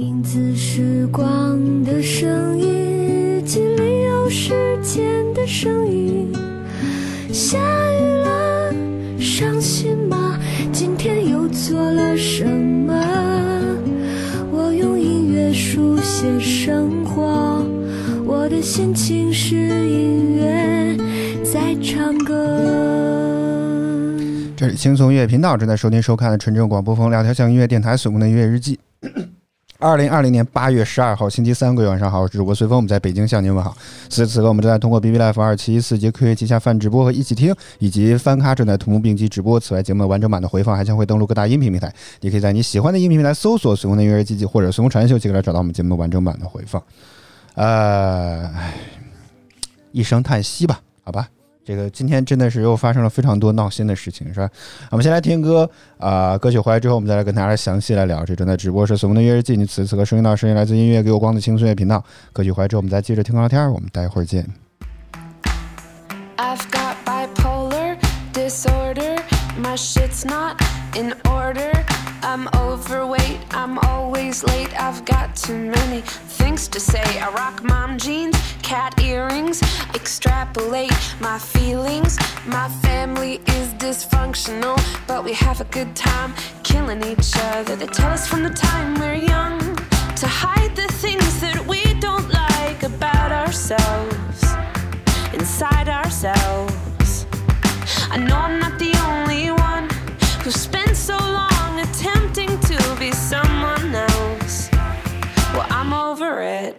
影子时光的声音，日记里有时间的声音。下雨了，伤心吗？今天又做了什么？我用音乐书写生活，我的心情是音乐在唱歌。这里轻松音乐频道正在收听收看的纯正广播风聊天向音乐电台所供的音乐日记。二零二零年八月十二号星期三，各位晚上好，我是主播随风，我们在北京向您问好。此时此刻，我们正在通过 B B Life 二七一四及科学旗下泛直播和一起听以及翻咖正在同步并机直播。此外，节目的完整版的回放还将会登录各大音频平台，你可以在你喜欢的音频平台搜索“随风的音乐日记”或者“随风传秀”，即可来找到我们节目完整版的回放。呃，一声叹息吧，好吧。这个今天真的是又发生了非常多闹心的事情，是吧？我们先来听歌啊、歌曲回来之后，我们再来跟大家详细来聊。这正在直播是随风的音乐日记，你此时此刻收听到声音来自音乐给我光的轻松乐频道。歌曲回来之后，我们再接着听歌聊天，我们待会儿见。I've got bipolar disorder. My shit's not in order. I'm overweight. I'm always late. I've got too many things to say. I rock mom jeans, cat earrings. Extrapolate my feelings. My family is dysfunctional, but we have a good time killing each other. They tell us from the time we're young to hide the things that we don't like about ourselves inside ourselves. I know I'm not the only one who spent so long to be someone else. Well, I'm over it.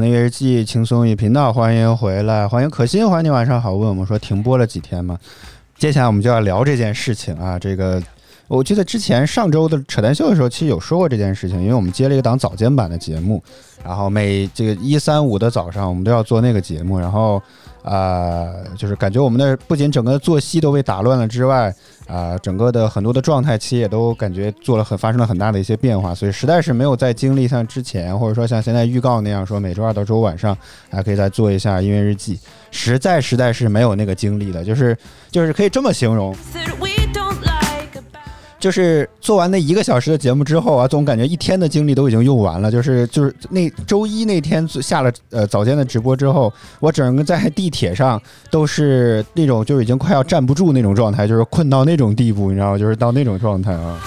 的音乐日记，轻松与频道，欢迎回来，欢迎可心，欢迎你晚上好。问我们说停播了几天吗？接下来我们就要聊这件事情啊，这个我记得之前上周的扯淡秀的时候，其实有说过这件事情，因为我们接了一个档早间版的节目，然后每这个一三五的早上，我们都要做那个节目，然后啊、就是感觉我们的不仅整个作息都被打乱了之外，啊、整个的很多的状态其实也都感觉做了很发生了很大的一些变化，所以实在是没有再经历像之前或者说像现在预告那样说每周二到周五晚上还可以再做一下音乐日记，实在实在是没有那个精力的，就是就是可以这么形容。就是做完那一个小时的节目之后啊，总感觉一天的精力都已经用完了。就是就是那周一那天下了呃早间的直播之后，我整个在地铁上都是那种就已经快要站不住那种状态，就是困到那种地步，你知道吗？就是到那种状态啊。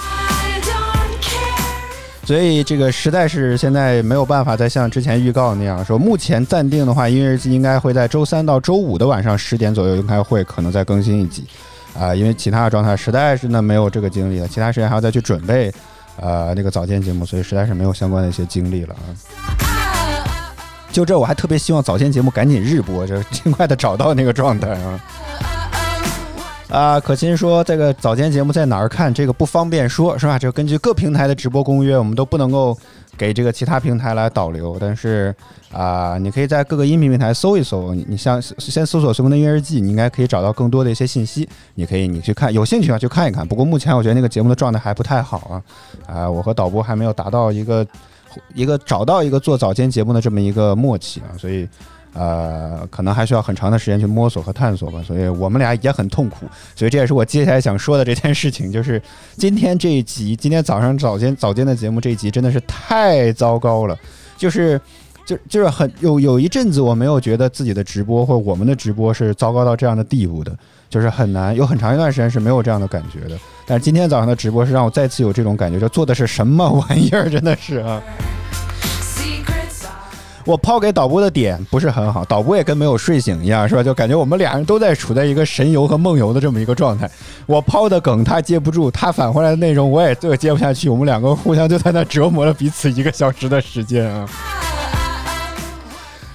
所以这个实在是现在没有办法再像之前预告那样说，目前暂定的话，音乐日记应该会在周三到周五的晚上十点左右应该会可能再更新一集，啊、因为其他的状态实在是呢没有这个精力了，其他时间还要再去准备，呃，那个早间节目，所以实在是没有相关的一些精力了啊。就这，我还特别希望早间节目赶紧日播，就尽快的找到那个状态啊。啊，可心说这个早间节目在哪儿看？这个不方便说，是吧？这个根据各平台的直播公约，我们都不能够给这个其他平台来导流。但是啊、你可以在各个音频平台搜一搜，你像先搜索“随风的音乐日记”，你应该可以找到更多的一些信息。你可以你去看，有兴趣啊去看一看。不过目前我觉得那个节目的状态还不太好啊，啊、我和导播还没有达到一个一个找到一个做早间节目的这么一个默契啊，所以。呃，可能还需要很长的时间去摸索和探索吧，所以我们俩也很痛苦，所以这也是我接下来想说的这件事情，就是今天这一集，今天早上早间早间的节目这一集真的是太糟糕了，就是就就是很有有一阵子我没有觉得自己的直播或我们的直播是糟糕到这样的地步的，就是很难有很长一段时间是没有这样的感觉的，但是今天早上的直播是让我再次有这种感觉，就做的是什么玩意儿，真的是啊。我抛给导播的点不是很好，导播也跟没有睡醒一样，是吧？就感觉我们俩人都在处在一个神游和梦游的这么一个状态。我抛的梗他接不住，他返回来的内容我也这个接不下去，我们两个互相就在那折磨了彼此一个小时的时间啊。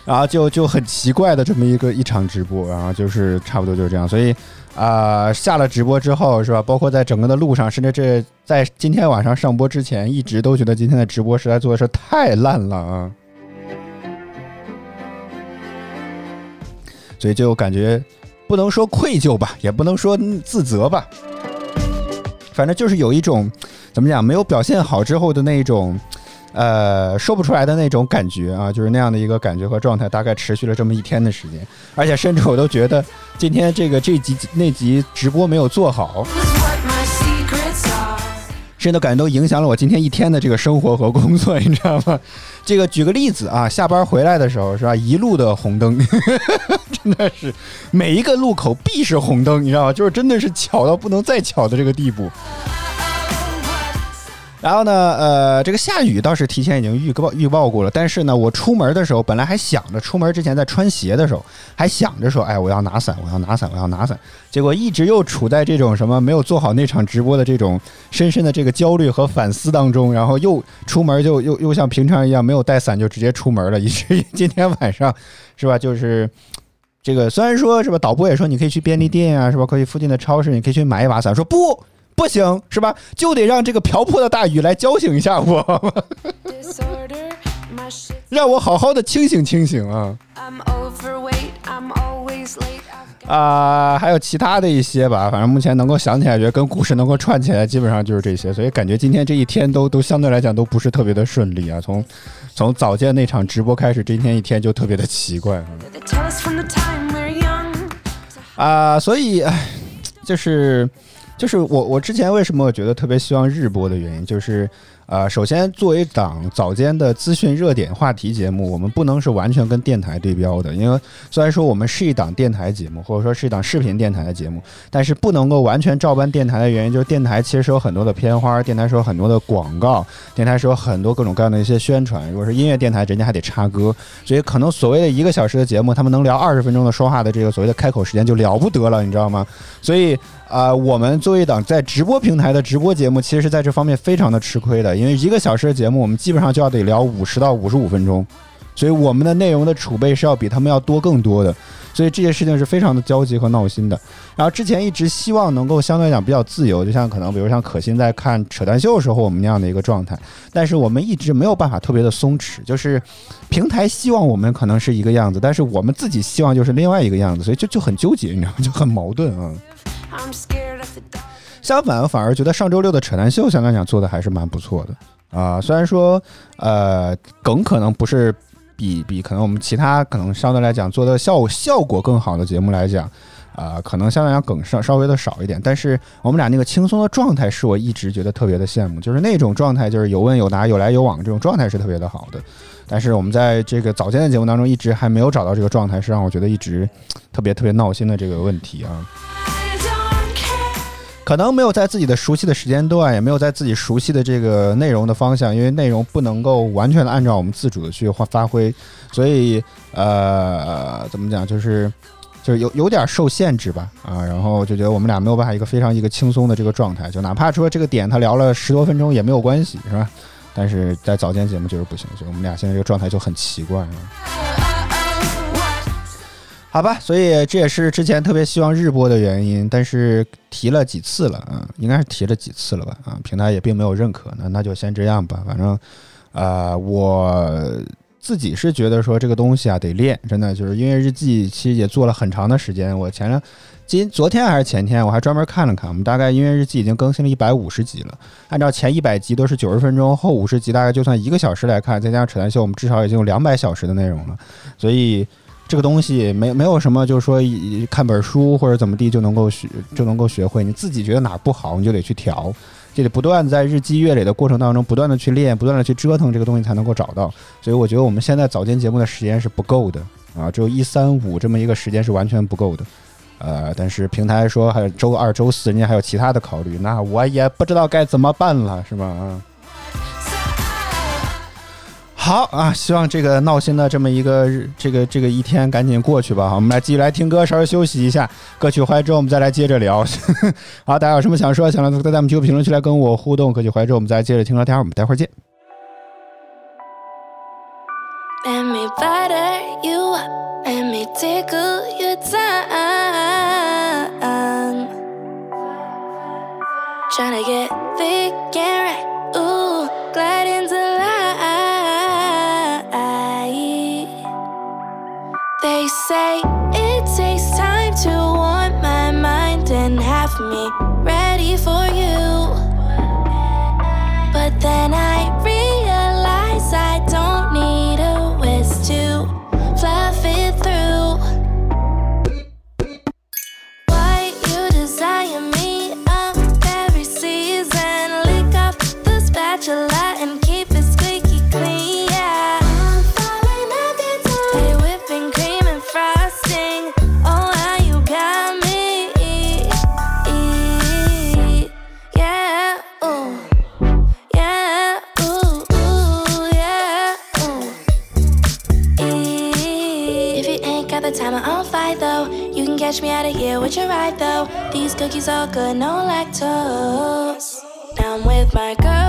然后就就很奇怪的这么一个一场直播，然后就是差不多就是这样，所以啊、下了直播之后是吧？包括在整个的路上，甚至这在今天晚上上播之前，一直都觉得今天的直播实在做的是太烂了啊。所以就感觉不能说愧疚吧，也不能说自责吧，反正就是有一种怎么讲，没有表现好之后的那种。呃，说不出来的那种感觉啊，就是那样的一个感觉和状态，大概持续了这么一天的时间，而且甚至我都觉得今天这个这集那集直播没有做好，真的感觉都影响了我今天一天的这个生活和工作，你知道吗？这个举个例子啊，下班回来的时候是吧，一路的红灯，真的是每一个路口必是红灯，你知道吗？就是真的是巧到不能再巧的这个地步。然后呢，呃，这个下雨倒是提前已经预报预报过了，但是呢，我出门的时候本来还想着，出门之前在穿鞋的时候还想着说，哎，我要拿伞，我要拿伞，我要拿伞。结果一直又处在这种什么没有做好那场直播的这种深深的这个焦虑和反思当中，然后又出门就又又像平常一样没有带伞就直接出门了，以至于今天晚上是吧，就是。这个虽然说是吧，导播也说你可以去便利店啊，是吧？可以附近的超市，你可以去买一把伞。说不，不行，是吧？就得让这个瓢泼的大雨来浇醒一下我. 让我好好的清醒清醒啊啊、还有其他的一些吧，反正目前能够想起来，觉得跟故事能够串起来，基本上就是这些。所以感觉今天这一天都都相对来讲都不是特别的顺利啊。从 从早间那场直播开始，今天一天就特别的奇怪啊。所以唉，就是就是我我之前为什么我觉得特别希望日播的原因，就是呃，首先作为一档早间的资讯热点话题节目，我们不能是完全跟电台对标的，因为虽然说我们是一档电台节目，或者说是一档视频电台的节目，但是不能够完全照搬电台的原因，就是电台其实是有很多的片花，电台是有很多的广告，电台是有很多各种各样的一些宣传。如果是音乐电台，人家还得插歌，所以可能所谓的一个小时的节目，他们能聊二十分钟的说话的这个所谓的开口时间就了不得了，你知道吗？所以啊、我们作为一档在直播平台的直播节目，其实是在这方面非常的吃亏的，因为一个小时的节目，我们基本上就要得聊五十到五十五分钟，所以我们的内容的储备是要比他们要多更多的。所以这件事情是非常的焦急和闹心的。然后之前一直希望能够相对来讲比较自由，就像可能比如像可心在看扯淡秀的时候我们那样的一个状态，但是我们一直没有办法特别的松弛，就是平台希望我们可能是一个样子，但是我们自己希望就是另外一个样子，所以就就很纠结，你知道吗？就很矛盾啊。相反，反而觉得上周六的扯淡秀相对来讲做的还是蛮不错的啊、虽然说呃梗可能不是比比可能我们其他可能相对来讲做的效效果更好的节目来讲。啊、可能相对来讲梗稍稍微的少一点，但是我们俩那个轻松的状态是我一直觉得特别的羡慕，就是那种状态，就是有问有答、有来有往这种状态是特别的好的。但是我们在这个早间的节目当中一直还没有找到这个状态，是让我觉得一直特别特别闹心的这个问题啊。可能没有在自己的熟悉的时间段，也没有在自己熟悉的这个内容的方向，因为内容不能够完全的按照我们自主的去发发挥，所以呃，怎么讲，就是就是有有点受限制吧，啊，然后就觉得我们俩没有办法一个非常一个轻松的这个状态，就哪怕说这个点他聊了十多分钟也没有关系，是吧？但是在早间节目就是不行，所以我们俩现在这个状态就很奇怪啊。好吧，所以这也是之前特别希望日播的原因，但是提了几次了啊，应该是提了几次了吧啊，平台也并没有认可，那那就先这样吧，反正，呃，我自己是觉得说这个东西啊得练，真的就是音乐日记其实也做了很长的时间，我前两今昨天还是前天我还专门看了看，我们大概音乐日记已经更新了一百五十集了，按照前一百集都是九十分钟，后五十集大概就算一个小时来看，再加上扯淡秀，我们至少已经有两百小时的内容了，所以。这个东西没没有什么，就是说看本书或者怎么地就能够学就能够学会。你自己觉得哪不好，你就得去调，就得不断在日积月累的过程当中，不断的去练，不断的去折腾这个东西才能够找到。所以我觉得我们现在早间节目的时间是不够的啊，只有一三五这么一个时间是完全不够的。呃，但是平台说还有周二、周四，人家还有其他的考虑，那我也不知道该怎么办了，是吧？啊。好啊，希望这个闹心的这么一个日这个这个一天赶紧过去吧。好，我们来继续来听歌，稍微休息一下。歌曲回来之后，我们再来接着聊。好，大家有什么想说、想聊的，在咱们节目评论区来跟我互动。歌曲回来之后，我们再来接着听聊天。我们待会儿见。They say it takes time to warm my mind and have me ready for you. But then I matter, here what you right though. These cookies all good, no lactose. Now I'm with my girl.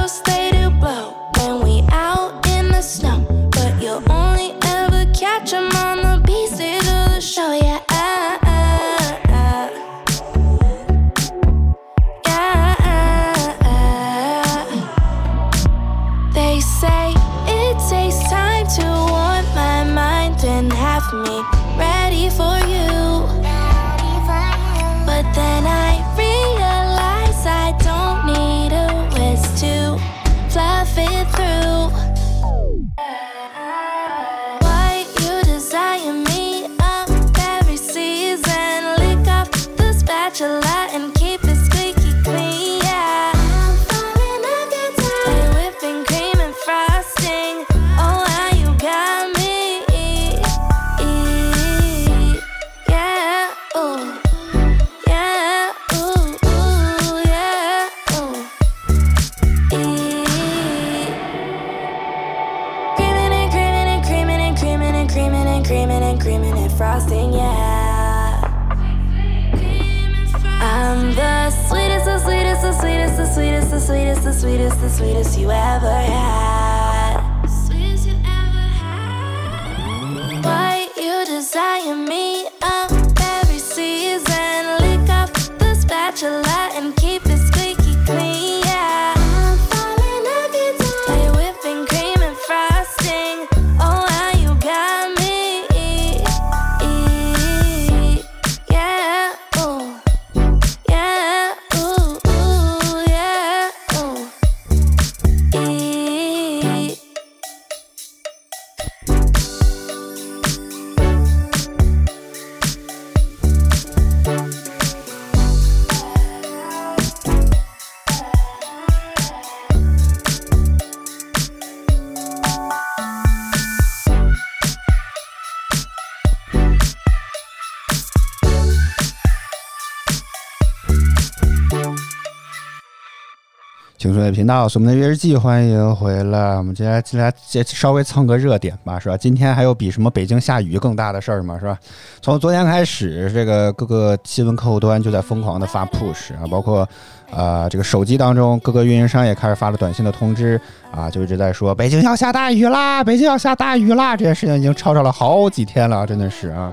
频道，是我们的月日记，欢迎回来。我们今天进来接稍微蹭个热点吧，是吧？今天还有比什么北京下雨更大的事儿吗？是吧？从昨天开始，这个各个新闻客户端就在疯狂的发 push 啊，包括呃这个手机当中，各个运营商也开始发了短信的通知啊，就一直在说北京要下大雨啦，北京要下大雨啦，这件事情已经吵吵了好几天了，真的是啊。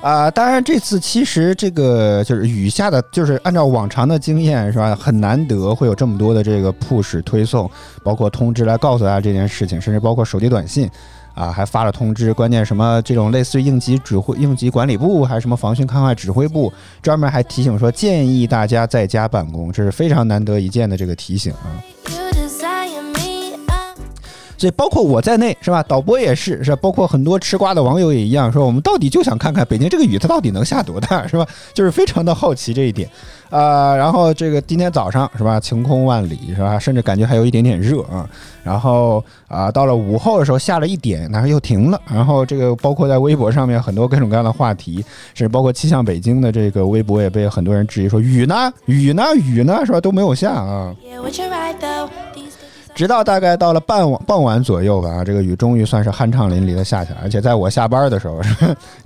啊、当然这次其实这个就是雨下的，就是按照往常的经验是吧，很难得会有这么多的这个 push 推送，包括通知来告诉大家这件事情，甚至包括手机短信。啊，还发了通知，关键什么这种类似于应急指挥、应急管理部还是什么防汛抗旱指挥部，专门还提醒说建议大家在家办公，这是非常难得一见的这个提醒啊。所以包括我在内是吧？导播也是是吧？包括很多吃瓜的网友也一样，说我们到底就想看看北京这个雨它到底能下多大是吧？就是非常的好奇这一点，啊、然后这个今天早上是吧？晴空万里是吧？甚至感觉还有一点点热啊。然后啊、到了午后的时候下了一点，然后又停了。然后这个包括在微博上面很多各种各样的话题，甚至包括气象北京的这个微博也被很多人质疑说雨呢雨呢雨呢是吧？都没有下啊。直到大概到了傍晚傍晚左右吧，这个雨终于算是酣畅淋漓的下起来，而且在我下班的时候，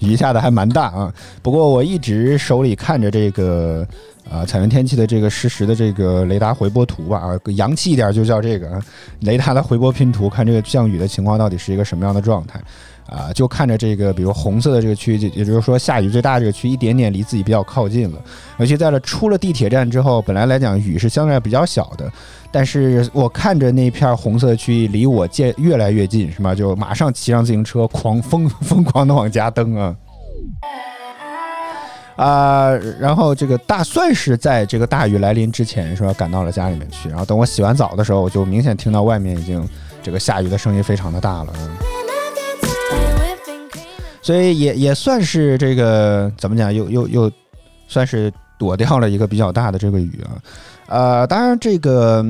雨下的还蛮大啊。不过我一直手里看着这个啊彩云天气的这个实时的这个雷达回波图吧，啊，洋气一点就叫这个啊雷达的回波拼图，看这个降雨的情况到底是一个什么样的状态。啊，就看着这个，比如红色的这个区域，也就是说下雨最大这个区，一点点离自己比较靠近了。尤其在了出了地铁站之后，本来来讲雨是相对比较小的，但是我看着那片红色的区域离我渐越来越近，是吧？就马上骑上自行车，狂疯疯狂的往家蹬啊！啊、然后这个大算是在这个大雨来临之前，是吧？赶到了家里面去。然后等我洗完澡的时候，我就明显听到外面已经这个下雨的声音非常的大了。所以也也算是这个怎么讲，又又又算是躲掉了一个比较大的这个雨啊。呃，当然这个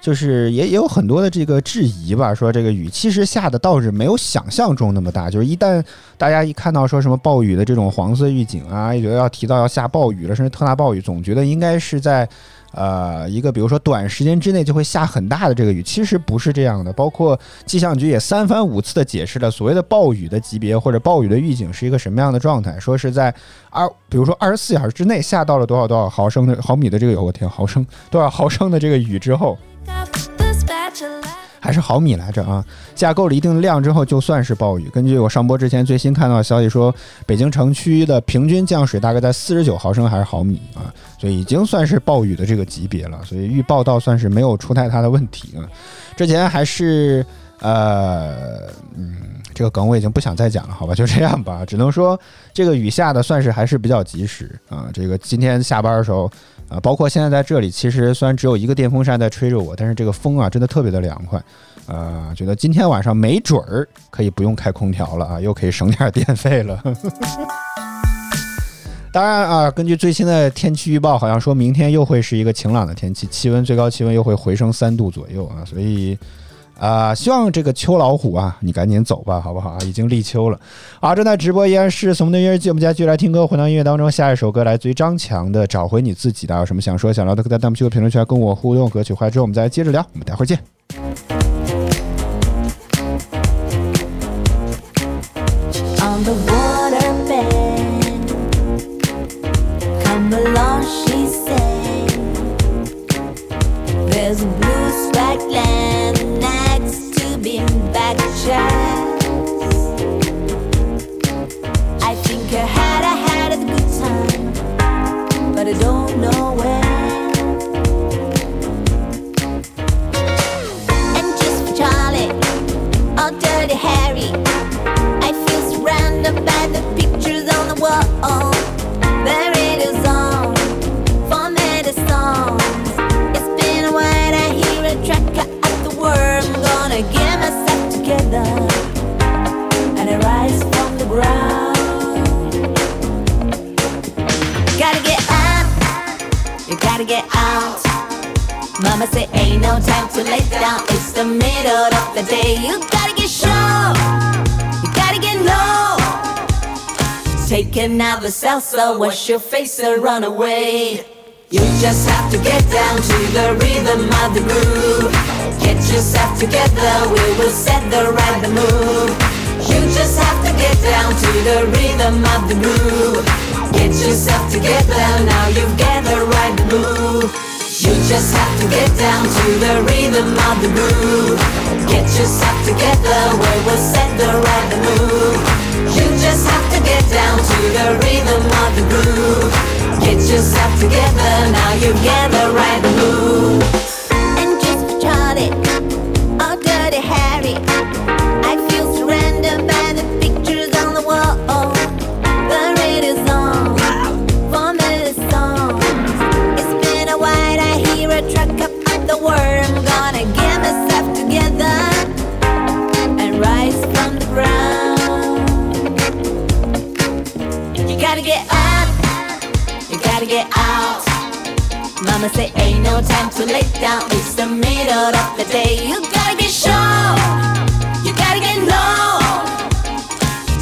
就是也也有很多的这个质疑吧，说这个雨其实下的倒是没有想象中那么大，就是一旦大家一看到说什么暴雨的这种黄色预警啊，一觉得要提到要下暴雨了，甚至特大暴雨，总觉得应该是在。呃，一个比如说短时间之内就会下很大的这个雨，其实不是这样的。包括气象局也三番五次的解释了所谓的暴雨的级别或者暴雨的预警是一个什么样的状态，说是在二，比如说二十四小时之内下到了多少多少毫升的毫米的这个，我天，毫升多少毫升的这个雨之后，还是毫米来着啊？下够了一定的量之后，就算是暴雨。根据我上播之前最新看到的消息说，北京城区的平均降水大概在四十九毫升还是毫米啊，所以已经算是暴雨的这个级别了。所以预报倒算是没有出太大的问题啊。之前还是呃嗯，这个梗我已经不想再讲了，好吧，就这样吧。只能说这个雨下的算是还是比较及时啊。这个今天下班的时候。啊，包括现在在这里，其实虽然只有一个电风扇在吹着我，但是这个风啊，真的特别的凉快。呃，觉得今天晚上没准儿可以不用开空调了啊，又可以省点 电费了。当然啊，根据最新的天气预报，好像说明天又会是一个晴朗的天气，气温最高气温又会回升三度左右啊，所以啊、希望这个秋老虎啊，你赶紧走吧，好不好啊？已经立秋了。好，正在直播依然是怂的音乐节目家继续来听歌，回到音乐当中，下一首歌来自于张强的《找回你自己》，的有什么想说想聊的，可以在弹幕区和评论区跟我互动。歌曲回来之后，我们再接着聊，我们待会儿见。on the Take another salsa, wash your face and run away. You just have to get down to the rhythm of the groove. Get yourself together, we will set the right move. You just have to get down to the rhythm of the groove. Get yourself together, now you've got the right move. You just have to get down to the rhythm of the groove. Get yourself together, we will set the right move. You get down to the rhythm of the groove. Get yourself together, now you get the right move. Mama say ain't no time to lay down. It's the middle of the day. You gotta get strong. You gotta get low.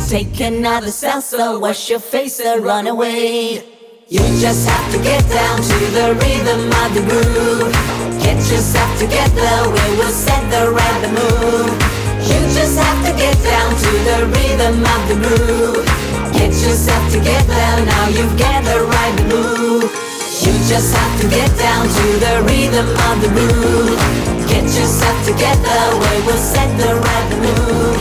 Take another salsa, wash your face and run away. You just have to get down to the rhythm of the groove. Get yourself together, we will set the right move. You just have to get down to the rhythm of the groove. Get yourself together, now you've got the right move. You just have to get down to the rhythm of the groove. Get yourself together, we will set the right move.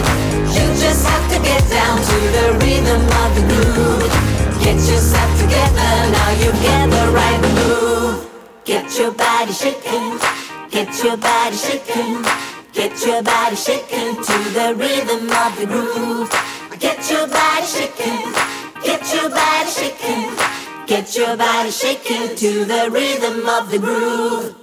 You just have to get down to the rhythm of the groove. Get yourself together, now you get the right move. Get your body shaking, get your body shaking, get your body shaking to the rhythm of the groove. Get your body shaking, get your body shaking, get your body shaking to the rhythm of the groove.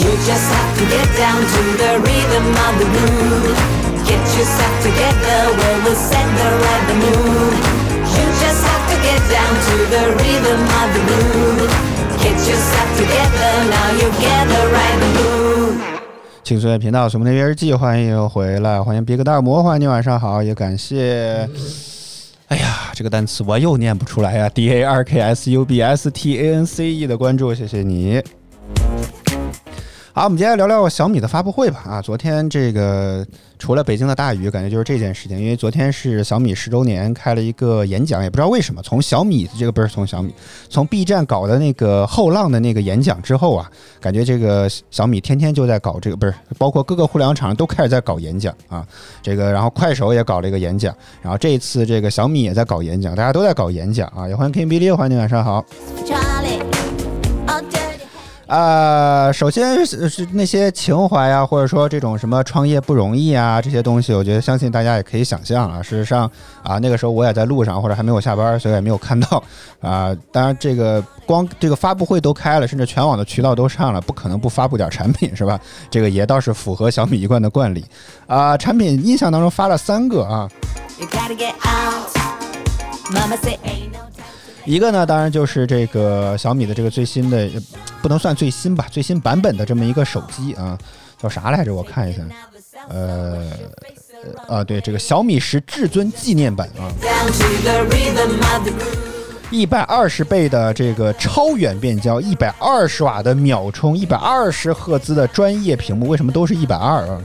You just have to get down to the rhythm of the groove. Get yourself together, we will set the rhythm of the groove. Get yourself together, now you get the right move. 请随频道，什么那边日记，欢迎回来，欢迎别克大魔欢迎，你晚上好，也感谢。哎呀，这个单词我又念不出来呀！D A R K S U B S T A N C E 的关注，谢谢你。好，我们接下来聊聊小米的发布会吧。啊，昨天这个除了北京的大雨，感觉就是这件事情，因为昨天是小米十周年，开了一个演讲，也不知道为什么，从小米这个不是从小米，从 B 站搞的那个后浪的那个演讲之后啊，感觉这个小米天天就在搞这个，不是包括各个互联网厂商都开始在搞演讲啊。这个然后快手也搞了一个演讲，然后这一次这个小米也在搞演讲，大家都在搞演讲啊。也欢迎 King b i l l 欢迎你晚上好。呃，首先是是那些情怀啊，或者说这种什么创业不容易啊这些东西，我觉得相信大家也可以想象啊。事实上啊，那个时候我也在路上，或者还没有下班，所以也没有看到啊。当然，这个光这个发布会都开了，甚至全网的渠道都上了，不可能不发布点产品是吧？这个也倒是符合小米一贯的惯例啊。产品印象当中发了三个啊，一个呢，当然就是这个小米的这个最新的，不能算最新吧，最新版本的这么一个手机啊，叫啥来着？我看一下，呃，啊，对，这个小米十至尊纪念版啊，一百二十倍的这个超远变焦，一百二十瓦的秒充，一百二十赫兹的专业屏幕，为什么都是一百二啊？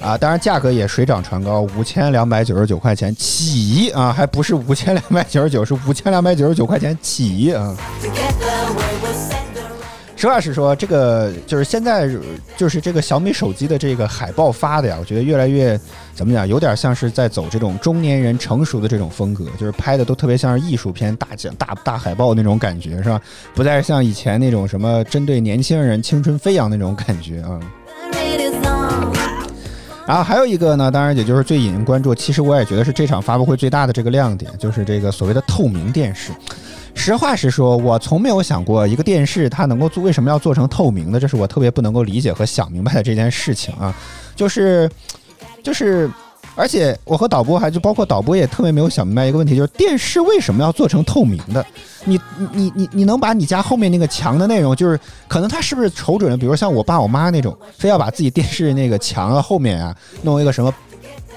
啊，当然价格也水涨船高，五千两百九十九块钱起啊，还不是五千两百九十九，是五千两百九十九块钱起啊。实话实说，这个就是现在就是这个小米手机的这个海报发的呀，我觉得越来越怎么讲，有点像是在走这种中年人成熟的这种风格，就是拍的都特别像是艺术片大奖大大海报那种感觉，是吧？不再像以前那种什么针对年轻人青春飞扬那种感觉啊。然后还有一个呢，当然也就是最引人关注，其实我也觉得是这场发布会最大的这个亮点，就是这个所谓的透明电视。实话实说，我从没有想过一个电视它能够做为什么要做成透明的，这是我特别不能够理解和想明白的这件事情啊。就是就是而且我和导播还就包括导播也特别没有想明白一个问题，就是电视为什么要做成透明的？你你你你能把你家后面那个墙的内容，就是可能他是不是瞅准了，比如像我爸我妈那种，非要把自己电视那个墙啊后面啊弄一个什么，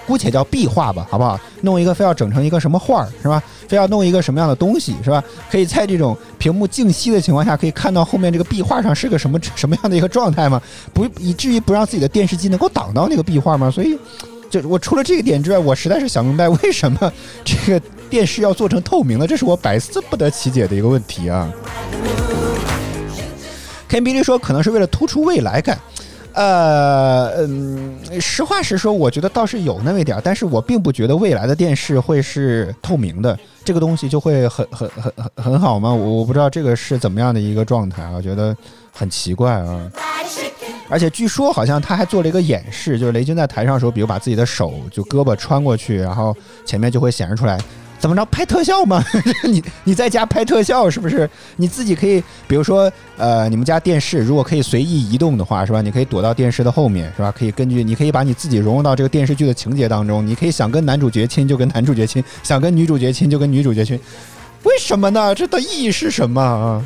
姑且叫壁画吧，好不好？弄一个非要整成一个什么画儿是吧？非要弄一个什么样的东西是吧？可以在这种屏幕静息的情况下，可以看到后面这个壁画上是个什么什么样的一个状态吗？不以至于不让自己的电视机能够挡到那个壁画吗？所以。就我除了这个点之外，我实在是想明白为什么这个电视要做成透明的，这是我百思不得其解的一个问题啊。Ken b i l l 说，可能是为了突出未来感。呃，嗯，实话实说，我觉得倒是有那么一点，但是我并不觉得未来的电视会是透明的，这个东西就会很很很很很好吗？我我不知道这个是怎么样的一个状态啊，我觉得很奇怪啊。而且据说好像他还做了一个演示，就是雷军在台上的时候，比如把自己的手就胳膊穿过去，然后前面就会显示出来，怎么着拍特效吗？你你在家拍特效是不是？你自己可以，比如说呃，你们家电视如果可以随意移动的话，是吧？你可以躲到电视的后面，是吧？可以根据你可以把你自己融入到这个电视剧的情节当中，你可以想跟男主角亲就跟男主角亲，想跟女主角亲就跟女主角亲，为什么呢？这的意义是什么啊？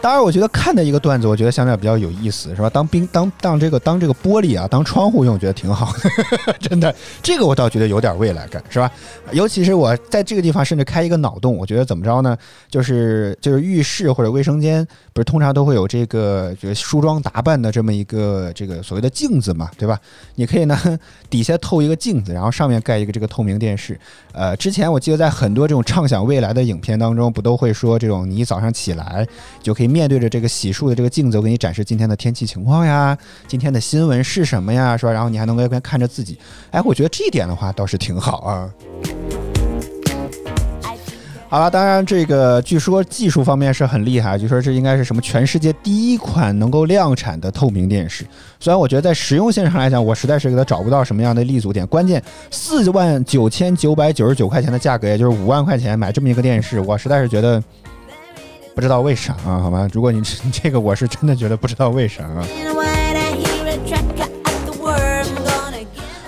当然，我觉得看的一个段子，我觉得相对比较有意思，是吧？当冰当当这个当这个玻璃啊，当窗户用，我觉得挺好的，真的，这个我倒觉得有点未来感，是吧？尤其是我在这个地方甚至开一个脑洞，我觉得怎么着呢？就是就是浴室或者卫生间，不是通常都会有这个就是梳妆打扮的这么一个这个所谓的镜子嘛，对吧？你可以呢 底下透一个镜子，然后上面盖一个这个透明电视。呃，之前我记得在很多这种畅想未来的影片当中，不都会说这种你一早上起来就可以面对着这个洗漱的这个镜子，我给你展示今天的天气情况呀，今天的新闻是什么呀，是吧？然后你还能够一边看着自己，哎，我觉得这一点的话倒是挺好啊。好了，当然这个据说技术方面是很厉害，据说这应该是什么全世界第一款能够量产的透明电视。虽然我觉得在实用性上来讲，我实在是给它找不到什么样的立足点。关键四万九千九百九十九块钱的价格，也就是五万块钱买这么一个电视，我实在是觉得不知道为啥啊，好吧？如果你这个，我是真的觉得不知道为啥啊。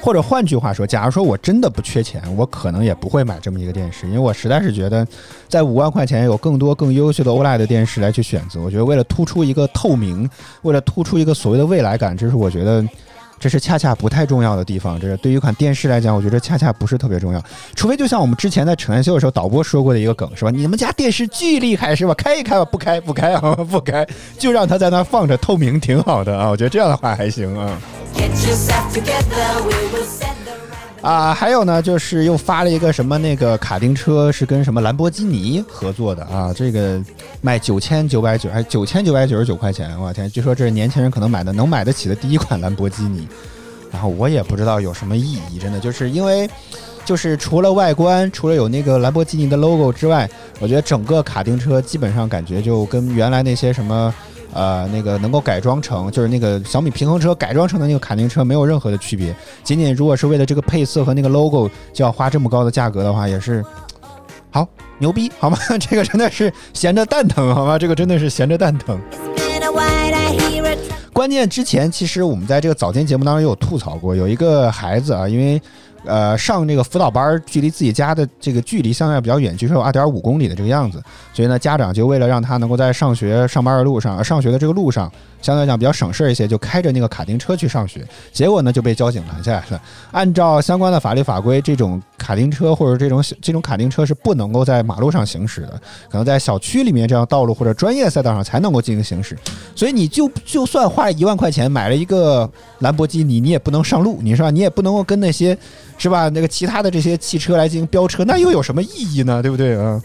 或者换句话说，假如说我真的不缺钱，我可能也不会买这么一个电视，因为我实在是觉得，在五万块钱有更多更优秀的 OLED 电视来去选择。我觉得为了突出一个透明，为了突出一个所谓的未来感，这是我觉得。这是恰恰不太重要的地方，这是对于一款电视来讲，我觉得恰恰不是特别重要。除非就像我们之前在扯淡秀的时候，导播说过的一个梗，是吧？你们家电视巨厉害，是吧？开一开吧，不开不开啊，不开，就让它在那放着，透明挺好的啊。我觉得这样的话还行啊。啊，还有呢，就是又发了一个什么那个卡丁车，是跟什么兰博基尼合作的啊？这个卖九千九百九，还九千九百九十九块钱，我天！据说这是年轻人可能买的能买得起的第一款兰博基尼。然后我也不知道有什么意义，真的就是因为，就是除了外观，除了有那个兰博基尼的 logo 之外，我觉得整个卡丁车基本上感觉就跟原来那些什么。呃，那个能够改装成，就是那个小米平衡车改装成的那个卡丁车，没有任何的区别。仅仅如果是为了这个配色和那个 logo 就要花这么高的价格的话，也是好牛逼，好吗？这个真的是闲着蛋疼，好吗？这个真的是闲着蛋疼。关键之前其实我们在这个早间节目当中也有吐槽过，有一个孩子啊，因为呃上这个辅导班儿，距离自己家的这个距离相对比较远，据说有二点五公里的这个样子，所以呢，家长就为了让他能够在上学上班的路上，上学的这个路上，相对来讲比较省事儿一些，就开着那个卡丁车去上学，结果呢就被交警拦下来了。按照相关的法律法规，这种卡丁车或者这种这种卡丁车是不能够在马路上行驶的，可能在小区里面这样道路或者专业赛道上才能够进行行驶。所以你就就算花一万块钱买了一个兰博基尼，你也不能上路，你是吧？你也不能够跟那些是吧那个其他的这些汽车来进行飙车，那又有什么意义呢？对不对啊？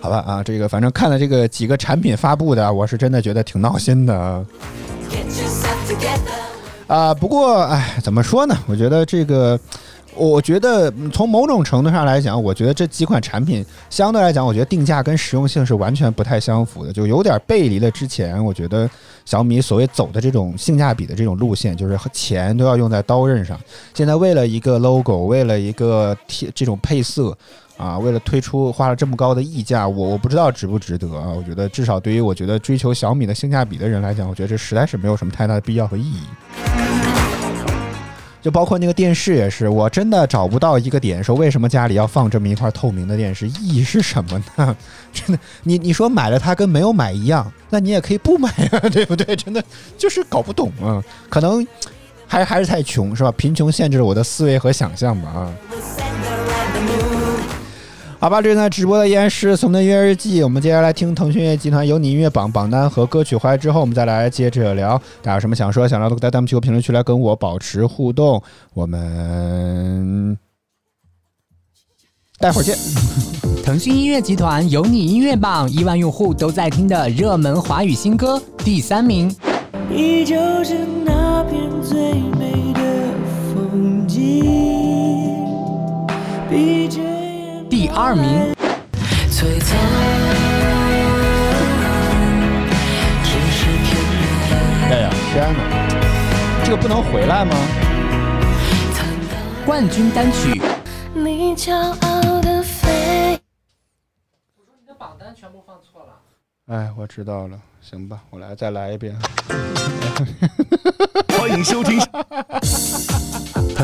好吧啊，这个反正看了这个几个产品发布的，我是真的觉得挺闹心的啊。啊、不过哎，怎么说呢？我觉得这个，我觉得从某种程度上来讲，我觉得这几款产品相对来讲，我觉得定价跟实用性是完全不太相符的，就有点背离了之前我觉得小米所谓走的这种性价比的这种路线，就是钱都要用在刀刃上。现在为了一个 logo，为了一个贴这种配色。啊，为了推出花了这么高的溢价，我我不知道值不值得啊。我觉得至少对于我觉得追求小米的性价比的人来讲，我觉得这实在是没有什么太大的必要和意义。就包括那个电视也是，我真的找不到一个点，说为什么家里要放这么一块透明的电视，意义是什么呢？真的，你你说买了它跟没有买一样，那你也可以不买啊，对不对？真的就是搞不懂啊，可能还还是太穷是吧？贫穷限制了我的思维和想象吧啊。好吧，这是在直播的依然是我们的音乐日记。我们接下来听腾讯音乐集团有你音乐榜榜单和歌曲回来之后，我们再来接着聊。大家有什么想说、想聊的，在弹幕区和评论区来跟我保持互动。我们待会儿见。腾讯音乐集团有你音乐榜亿万用户都在听的热门华语新歌第三名。你就是那片最美的风景，闭着眼第二名，璀璨，只是片面哎呀，天哪，这个不能回来吗？冠军单曲。你骄傲的飞。哎，我知道了，行吧，我来再来一遍。欢迎收听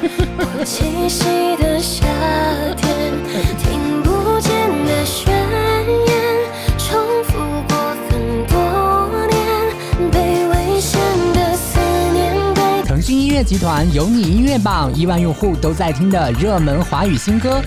我栖息的夏天，听不见的宣言，重复过很多年，被危险的思念被腾讯音乐集团有你音乐榜亿万用户都在听的热门华语新歌。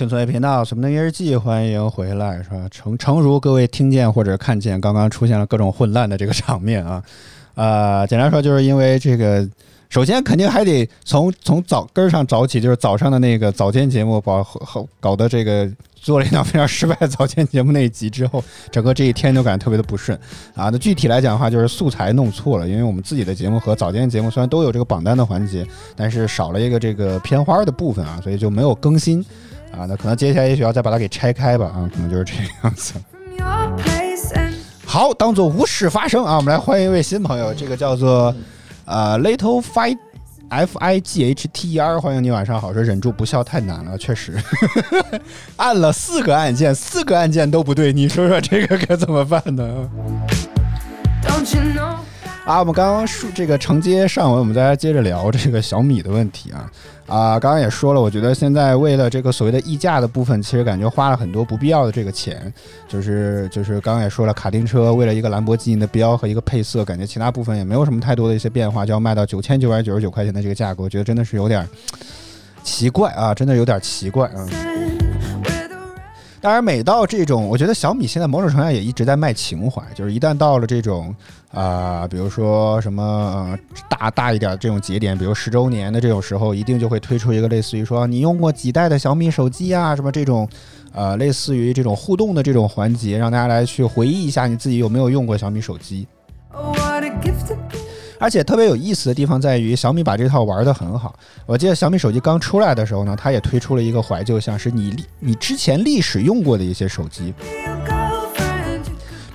听错频道，什么的音日记，欢迎回来，是吧？诚诚如各位听见或者看见，刚刚出现了各种混乱的这个场面啊，呃，简单说就是因为这个，首先肯定还得从从早根儿上找起，就是早上的那个早间节目，把后搞得这个做了一档非常失败的早间节目那一集之后，整个这一天都感觉特别的不顺啊。那具体来讲的话，就是素材弄错了，因为我们自己的节目和早间节目虽然都有这个榜单的环节，但是少了一个这个片花的部分啊，所以就没有更新。啊，那可能接下来也许要再把它给拆开吧，啊，可能就是这个样子。好，当做无事发生啊，我们来欢迎一位新朋友，这个叫做呃 Little Fight F I G H T E R，欢迎你，晚上好。说忍住不笑太难了，确实，按了四个按键，四个按键都不对，你说说这个该怎么办呢?啊，我们刚刚说这个承接上文，我们再来接着聊这个小米的问题啊啊，刚刚也说了，我觉得现在为了这个所谓的溢价的部分，其实感觉花了很多不必要的这个钱，就是就是刚刚也说了，卡丁车为了一个兰博基尼的标和一个配色，感觉其他部分也没有什么太多的一些变化，就要卖到九千九百九十九块钱的这个价格，我觉得真的是有点奇怪啊，真的有点奇怪啊。当然，每到这种，我觉得小米现在某种程度上也一直在卖情怀，就是一旦到了这种啊、比如说什么、呃、大大一点的这种节点，比如十周年的这种时候，一定就会推出一个类似于说你用过几代的小米手机啊，什么这种呃类似于这种互动的这种环节，让大家来去回忆一下你自己有没有用过小米手机。Oh. 而且特别有意思的地方在于，小米把这套玩得很好。我记得小米手机刚出来的时候呢，它也推出了一个怀旧像，是你历你之前历史用过的一些手机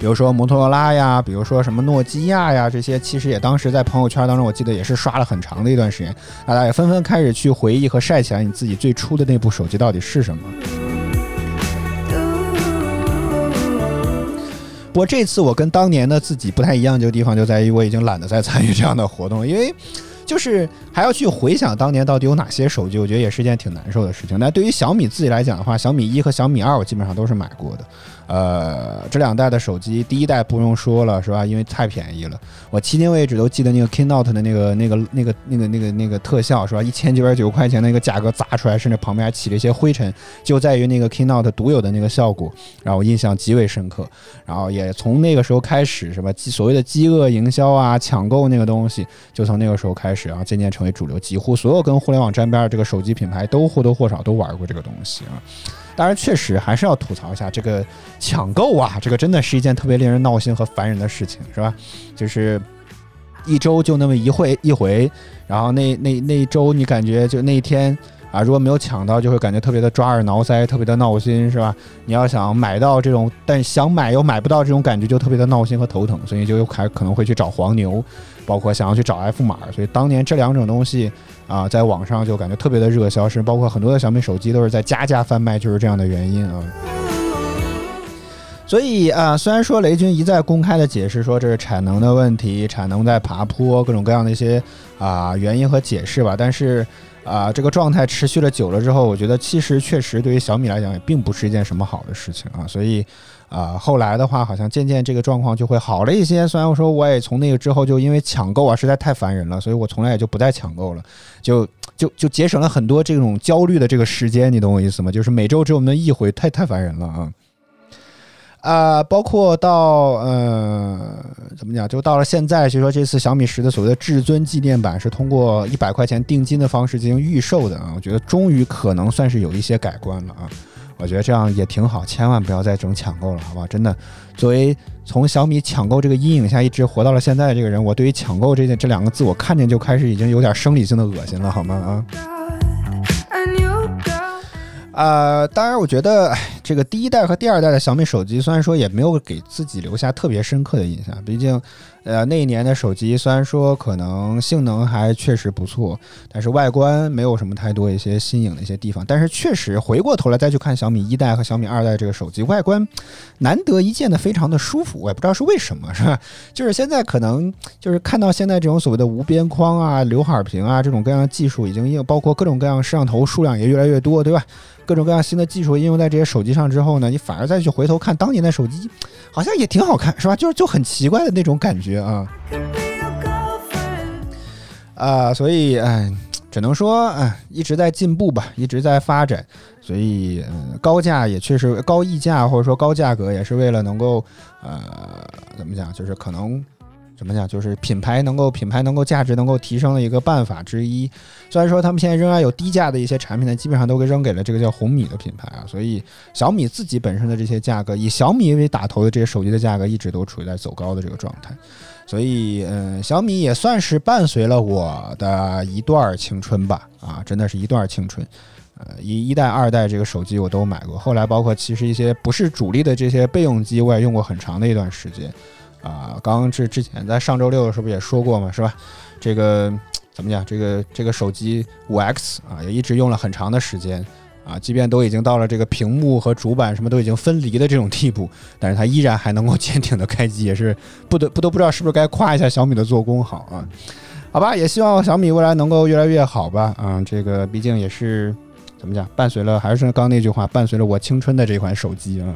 比如说摩托罗拉呀，比如说什么诺基亚呀，这些其实也当时在朋友圈当中，我记得也是刷了很长的一段时间，大家也纷纷开始去回忆和晒起来你自己最初的那部手机到底是什么。不过这次我跟当年的自己不太一样，这个地方就在于我已经懒得再参与这样的活动了，因为就是还要去回想当年到底有哪些手机，我觉得也是件挺难受的事情。那对于小米自己来讲的话，小米一和小米二我基本上都是买过的。呃，这两代的手机，第一代不用说了，是吧？因为太便宜了。我迄今为止都记得那个 Keynote 的那个、那个、那个、那个、那个、那个特效，是吧？一千九百九块钱的一个价格砸出来，甚至旁边还起了一些灰尘，就在于那个 Keynote 独有的那个效果，让我印象极为深刻。然后也从那个时候开始，什么所谓的饥饿营销啊、抢购那个东西，就从那个时候开始，然后渐渐成为主流。几乎所有跟互联网沾边的这个手机品牌，都或多或少都玩过这个东西啊。当然，确实还是要吐槽一下这个抢购啊，这个真的是一件特别令人闹心和烦人的事情，是吧？就是一周就那么一会一回，然后那那那一周你感觉就那一天啊，如果没有抢到，就会感觉特别的抓耳挠腮，特别的闹心，是吧？你要想买到这种，但想买又买不到这种感觉，就特别的闹心和头疼，所以就还可能会去找黄牛，包括想要去找 F 码，所以当年这两种东西啊，在网上就感觉特别的热销，是包括很多的小米手机都是在加价贩卖，就是这样的原因啊。所以啊，虽然说雷军一再公开的解释说这是产能的问题，产能在爬坡，各种各样的一些啊原因和解释吧，但是啊这个状态持续了久了之后，我觉得其实确实对于小米来讲也并不是一件什么好的事情啊，所以啊后来的话好像渐渐这个状况就会好了一些。虽然我说我也从那个之后就因为抢购啊实在太烦人了，所以我从来也就不再抢购了，就就就节省了很多这种焦虑的这个时间，你懂我意思吗？就是每周只有那一回，太太烦人了啊。啊、包括到呃，怎么讲？就到了现在，就说这次小米十的所谓的至尊纪念版是通过一百块钱定金的方式进行预售的啊。我觉得终于可能算是有一些改观了啊。我觉得这样也挺好，千万不要再整抢购了，好吧？真的，作为从小米抢购这个阴影下一直活到了现在的这个人，我对于抢购这件这两个字，我看见就开始已经有点生理性的恶心了，好吗？啊。呃，当然，我觉得哎这个第一代和第二代的小米手机，虽然说也没有给自己留下特别深刻的印象，毕竟，呃，那一年的手机虽然说可能性能还确实不错，但是外观没有什么太多一些新颖的一些地方。但是确实回过头来再去看小米一代和小米二代这个手机，外观难得一见的非常的舒服，我也不知道是为什么，是吧？就是现在可能就是看到现在这种所谓的无边框啊、刘海屏啊这种各样的技术，已经应包括各种各样摄像头数量也越来越多，对吧？各种各样新的技术应用在这些手机上之后呢，你反而再去回头看当年的手机，好像也挺好看，是吧？就是就很奇怪的那种感觉啊啊、所以哎，只能说哎，一直在进步吧，一直在发展。所以，嗯，高价也确实高溢价或者说高价格，也是为了能够，呃，怎么讲，就是可能怎么讲，就是品牌能够品牌能够价值能够提升的一个办法之一。虽然说他们现在仍然有低价的一些产品呢，基本上都给扔给了这个叫红米的品牌啊。所以小米自己本身的这些价格，以小米为打头的这些手机的价格，一直都处于在走高的这个状态。所以，嗯，小米也算是伴随了我的一段青春吧，啊，真的是一段青春。呃，一一代、二代这个手机我都买过，后来包括其实一些不是主力的这些备用机，我也用过很长的一段时间。啊，刚刚这之前在上周六是不是也说过嘛，是吧？这个怎么讲？这个这个手机五 X 啊，也一直用了很长的时间啊，即便都已经到了这个屏幕和主板什么都已经分离的这种地步，但是它依然还能够坚挺的开机，也是不得不都不知道是不是该夸一下小米的做工好啊？好吧，也希望小米未来能够越来越好吧。啊，这个毕竟也是。怎么讲？伴随了，还是刚刚那句话，伴随了我青春的这款手机啊！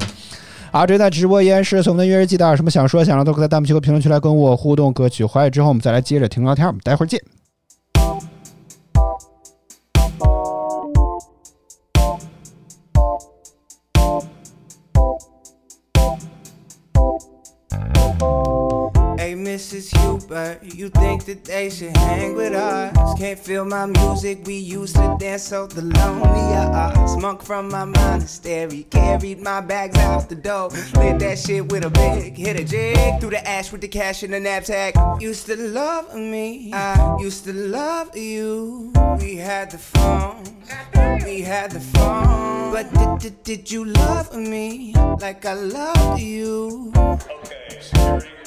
好，这在直播依然是我们的约日记，大家有什么想说、想让，都可以在弹幕区和评论区来跟我互动。歌曲回来之后，我们再来接着听聊天，我们待会儿见。You think that they should hang with us? Can't feel my music, we used to dance so the lonely. Monk from my monastery, carried my bags out the door. Lit that shit with a big hit a jig through the ash with the cash in the knapsack. Used to love me, I used to love you. We had the phone, we had the phone. But did, did, did you love me like I loved you? Wonder if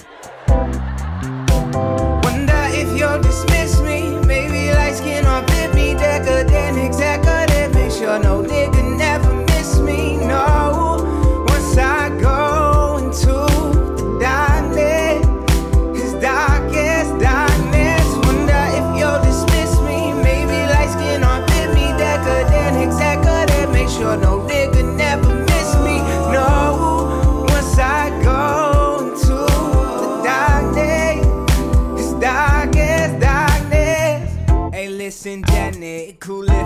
you'll dismiss me. Maybe light skin or fit me. Decadent, executive. Make sure no nigga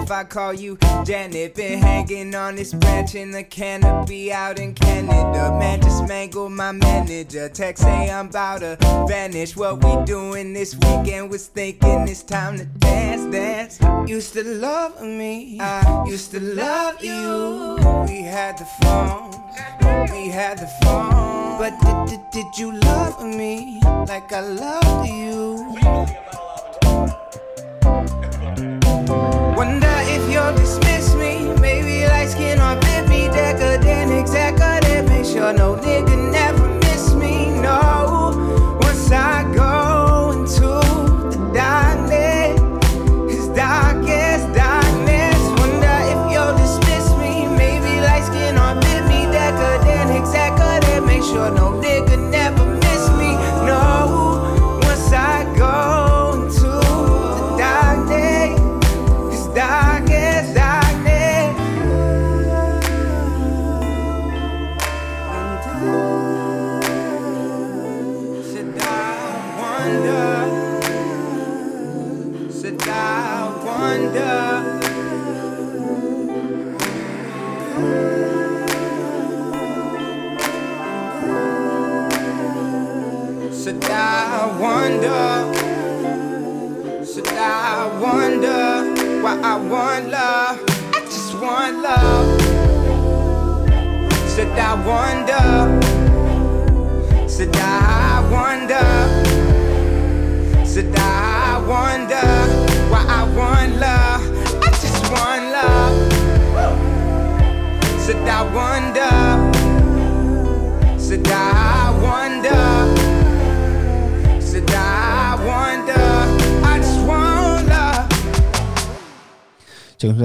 if I call you Janet. Been hanging on this branch in the canopy out in Canada. Man, just mangled my manager. Text say I'm about to vanish. What we doing this weekend was thinking it's time to dance, dance. Used to love me. I used to love you. We had the phone. We had the phone. But did, did, did you love me like I loved you? Wonder if you'll dismiss me. Maybe lights cannot fit me. Decadent, exact, Make sure no nigga now.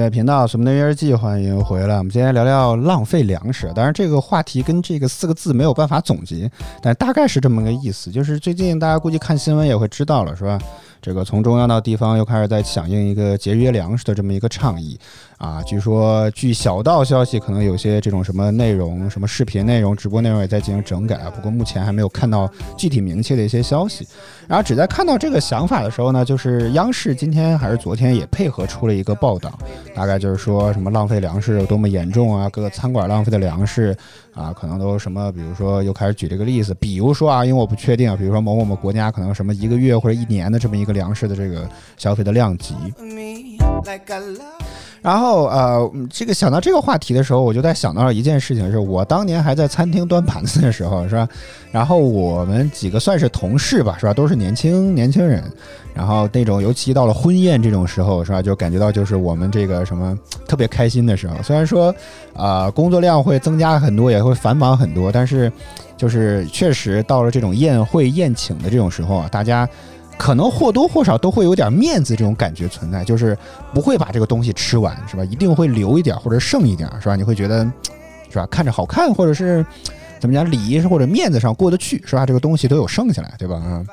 在频道，什么的约日记，欢迎回来。我们今天聊聊浪费粮食。当然，这个话题跟这个四个字没有办法总结，但大概是这么个意思。就是最近大家估计看新闻也会知道了，是吧？这个从中央到地方又开始在响应一个节约粮食的这么一个倡议啊，据说据小道消息，可能有些这种什么内容、什么视频内容、直播内容也在进行整改啊。不过目前还没有看到具体明确的一些消息。然后只在看到这个想法的时候呢，就是央视今天还是昨天也配合出了一个报道，大概就是说什么浪费粮食有多么严重啊，各个餐馆浪费的粮食啊，可能都什么，比如说又开始举这个例子，比如说啊，因为我不确定啊，比如说某某某国家可能什么一个月或者一年的这么一个粮食的这个消费的量级。然后呃，这个想到这个话题的时候，我就在想到了一件事情，是我当年还在餐厅端盘子的时候，是吧？然后我们几个算是同事吧，是吧？都是年轻年轻人，然后那种尤其到了婚宴这种时候，是吧？就感觉到就是我们这个什么特别开心的时候。虽然说啊、工作量会增加很多，也会繁忙很多，但是就是确实到了这种宴会宴请的这种时候啊，大家。可能或多或少都会有点面子这种感觉存在，就是不会把这个东西吃完，是吧？一定会留一点或者剩一点，是吧？你会觉得，是吧？看着好看，或者是怎么讲，礼仪或者面子上过得去，是吧？这个东西都有剩下来，对吧？啊、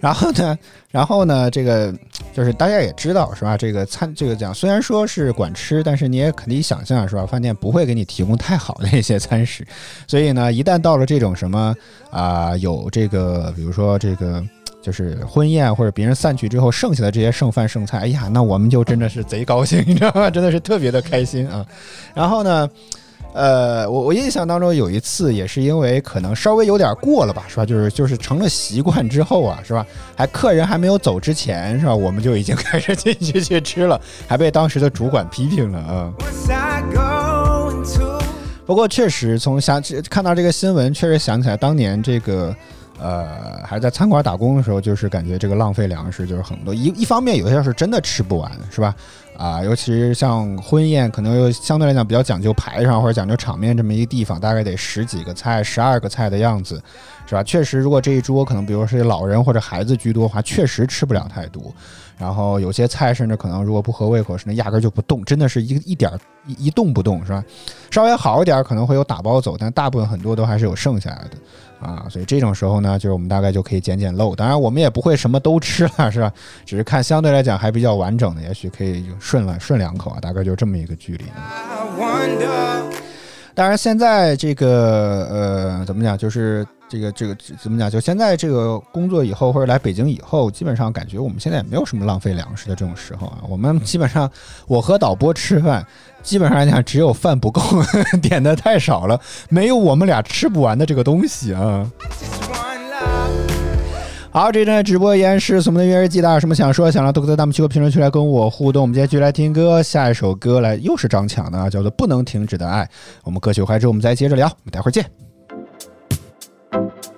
然后呢，然后呢，这个就是大家也知道是吧？这个餐这个讲虽然说是管吃，但是你也肯定想象是吧？饭店不会给你提供太好的一些餐食，所以呢，一旦到了这种什么啊、有这个比如说这个。就是婚宴或者别人散去之后剩下的这些剩饭剩菜，哎呀，那我们就真的是贼高兴，你知道吗？真的是特别的开心啊。然后呢，呃，我我印象当中有一次也是因为可能稍微有点过了吧，是吧？就是就是成了习惯之后啊，是吧？还客人还没有走之前，是吧？我们就已经开始进去去吃了，还被当时的主管批评了啊。不过确实从想起看到这个新闻，确实想起来当年这个。呃，还在餐馆打工的时候，就是感觉这个浪费粮食就是很多。一一方面，有些是真的吃不完，是吧？啊，尤其是像婚宴，可能又相对来讲比较讲究排场或者讲究场面这么一个地方，大概得十几个菜、十二个菜的样子，是吧？确实，如果这一桌可能比如说是老人或者孩子居多的话，确实吃不了太多。然后有些菜甚至可能如果不合胃口，甚至压根就不动，真的是一一点儿一一动不动，是吧？稍微好一点可能会有打包走，但大部分很多都还是有剩下来的啊。所以这种时候呢，就是我们大概就可以捡捡漏。当然，我们也不会什么都吃了，是吧？只是看相对来讲还比较完整的，也许可以就顺了顺两口啊，大概就这么一个距离。当然，现在这个呃，怎么讲，就是这个这个怎么讲，就现在这个工作以后或者来北京以后，基本上感觉我们现在也没有什么浪费粮食的这种时候啊。我们基本上，我和导播吃饭，基本上来讲只有饭不够，点的太少了，没有我们俩吃不完的这个东西啊。好，这阵直播依然是我们的音乐日记，大家有什么想说想聊，都可以在弹幕区和评论区来跟我互动。我们今天继续来听歌，下一首歌来又是张强的啊，叫做《不能停止的爱》。我们歌曲回来之后，我们再接着聊，我们待会儿见。轻松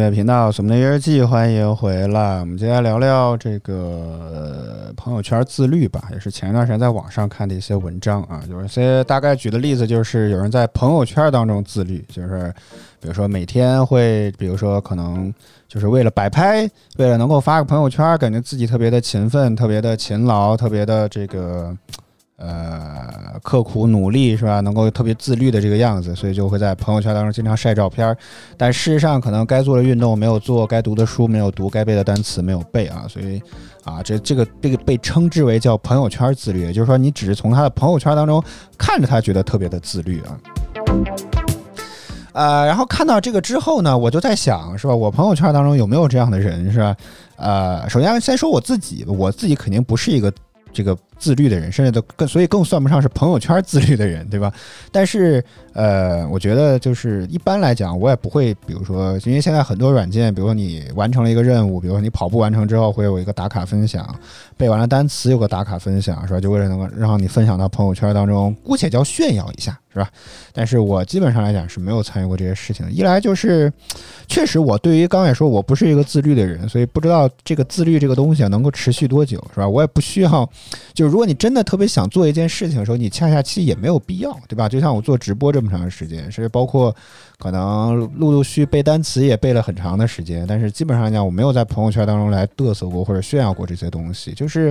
乐频道，我们的日记，欢迎回来。我们今天聊聊这个、朋友圈自律吧，也是前一段时间在网上看的一些文章啊。有一些大概举的例子就是，有人在朋友圈当中自律，就是比如说每天会，比如说可能就是为了摆拍，为了能够发个朋友圈，感觉自己特别的勤奋，特别的勤劳，特别的这个。呃，刻苦努力是吧？能够特别自律的这个样子，所以就会在朋友圈当中经常晒照片。但事实上，可能该做的运动没有做，该读的书没有读，该背的单词没有背啊。所以啊，这这个这个被称之为叫朋友圈自律，也就是说，你只是从他的朋友圈当中看着他觉得特别的自律啊。呃，然后看到这个之后呢，我就在想，是吧？我朋友圈当中有没有这样的人，是吧？呃，首先先说我自己，我自己肯定不是一个这个自律的人，甚至都更，所以更算不上是朋友圈自律的人，对吧？但是，呃，我觉得就是一般来讲，我也不会，比如说，因为现在很多软件，比如说你完成了一个任务，比如说你跑步完成之后会有一个打卡分享，背完了单词有个打卡分享，是吧？就为了能够让你分享到朋友圈当中，姑且叫炫耀一下，是吧？但是我基本上来讲是没有参与过这些事情。一来就是，确实我对于刚才说我不是一个自律的人，所以不知道这个自律这个东西啊能够持续多久，是吧？我也不需要，就如果你真的特别想做一件事情的时候，你恰恰其实也没有必要，对吧？就像我做直播这么长时间，甚至包括可能陆陆续背单词也背了很长的时间，但是基本上来讲，我没有在朋友圈当中来嘚瑟过或者炫耀过这些东西，就是。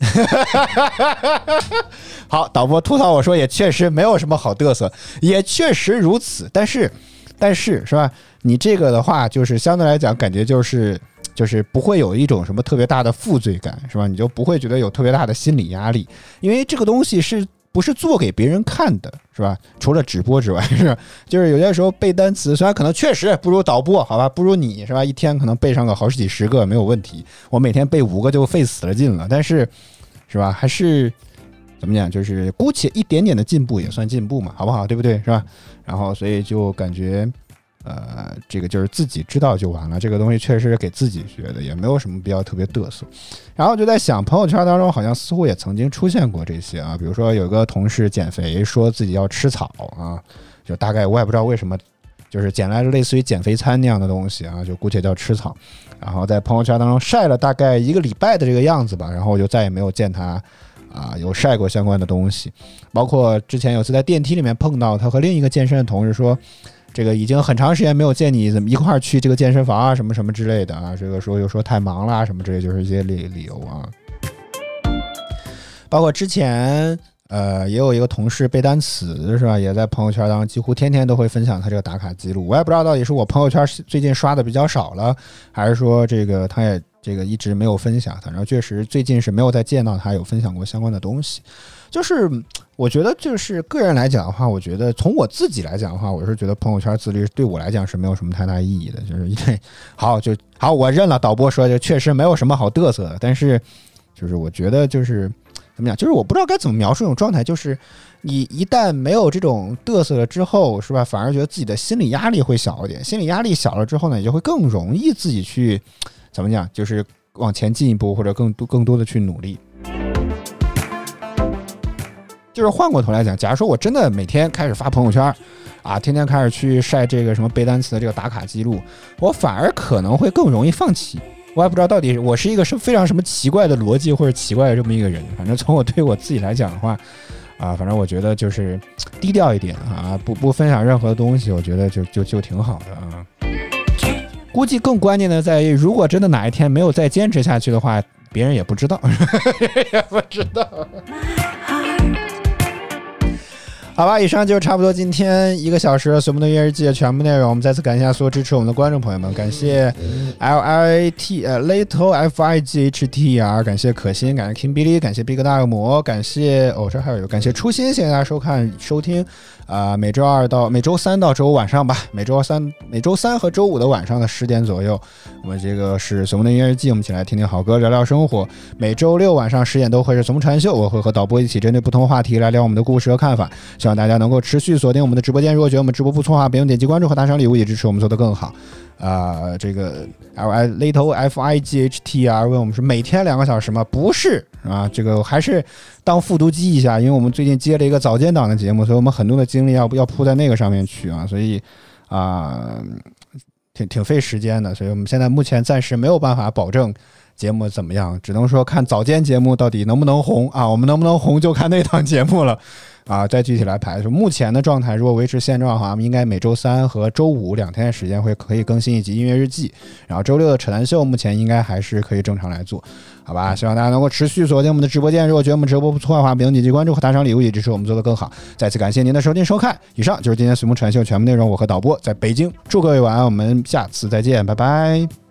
好，导播吐槽我说也确实没有什么好嘚瑟，也确实如此。但是，但是是吧？你这个的话，就是相对来讲，感觉就是就是不会有一种什么特别大的负罪感，是吧？你就不会觉得有特别大的心理压力，因为这个东西是不是做给别人看的，是吧？除了直播之外，是 就是有些时候背单词，虽然可能确实不如导播，好吧，不如你是吧？一天可能背上个好几十个没有问题，我每天背五个就费死了劲了，但是是吧？还是怎么讲？就是姑且一点点的进步也算进步嘛，好不好？对不对？是吧？然后所以就感觉。呃，这个就是自己知道就完了，这个东西确实是给自己学的，也没有什么必要特别嘚瑟。然后就在想，朋友圈当中好像似乎也曾经出现过这些啊，比如说有个同事减肥，说自己要吃草啊，就大概我也不知道为什么，就是捡来类似于减肥餐那样的东西啊，就姑且叫吃草，然后在朋友圈当中晒了大概一个礼拜的这个样子吧，然后我就再也没有见他。啊，有晒过相关的东西，包括之前有次在电梯里面碰到他和另一个健身的同事说，这个已经很长时间没有见你，怎么一块儿去这个健身房啊，什么什么之类的啊，这个说又说太忙啦，什么之类，就是一些理理由啊。包括之前呃也有一个同事背单词是吧，也在朋友圈当中几乎天天都会分享他这个打卡记录，我也不知道到底是我朋友圈最近刷的比较少了，还是说这个他也这个一直没有分享，反正确实最近是没有再见到他有分享过相关的东西。就是我觉得，就是个人来讲的话，我觉得从我自己来讲的话，我是觉得朋友圈自律对我来讲是没有什么太大意义的。就是因为好就好，我认了。导播说就确实没有什么好嘚瑟的，但是就是我觉得就是怎么讲，就是我不知道该怎么描述这种状态，就是你一旦没有这种嘚瑟了之后，是吧？反而觉得自己的心理压力会小一点，心理压力小了之后呢，也就会更容易自己去怎么讲，就是往前进一步，或者更多更多的去努力。就是换过头来讲，假如说我真的每天开始发朋友圈，啊，天天开始去晒这个什么背单词的这个打卡记录，我反而可能会更容易放弃。我也不知道到底我是一个是非常什么奇怪的逻辑或者奇怪的这么一个人。反正从我对我自己来讲的话，啊，反正我觉得就是低调一点啊，不不分享任何东西，我觉得就就就挺好的啊。估计更关键的在于，如果真的哪一天没有再坚持下去的话，别人也不知道，也不知道。好吧，以上就是差不多今天一个小时随梦的音乐日记的全部内容。我们再次感谢所有支持我们的观众朋友们，感谢 L I T 呃 Little F I G H T R，感谢可心，感谢 King Billy，感谢 Big 大恶魔，感谢哦这还有一个感谢初心，谢谢大家收看收听。啊、每周二到每周三到周五晚上吧，每周三每周三和周五的晚上的十点左右，我们这个是熊的音乐日记，我们一起来听听好歌，聊聊生活。每周六晚上十点都会是熊传秀，我会和导播一起针对不同话题来聊我们的故事和看法。希望大家能够持续锁定我们的直播间。如果觉得我们直播不错的话，别忘点击关注和打赏礼物，也支持我们做得更好。啊、这个 L I Little F I G H T R 问我们是每天两个小时吗？不是啊，这个还是当复读机一下，因为我们最近接了一个早间档的节目，所以我们很多的精力要要扑在那个上面去啊，所以啊。挺挺费时间的，所以我们现在目前暂时没有办法保证节目怎么样，只能说看早间节目到底能不能红啊，我们能不能红就看那档节目了。啊，再具体来排，就目前的状态，如果维持现状的话，我们应该每周三和周五两天的时间会可以更新一集音乐日记，然后周六的扯淡秀目前应该还是可以正常来做，好吧？希望大家能够持续锁定我们的直播间，如果觉得我们直播不错的话，别忘点击关注和打赏礼物，以支持我们做得更好。再次感谢您的收听收看，以上就是今天随梦扯淡秀全部内容，我和导播在北京，祝各位晚安，我们下次再见，拜拜。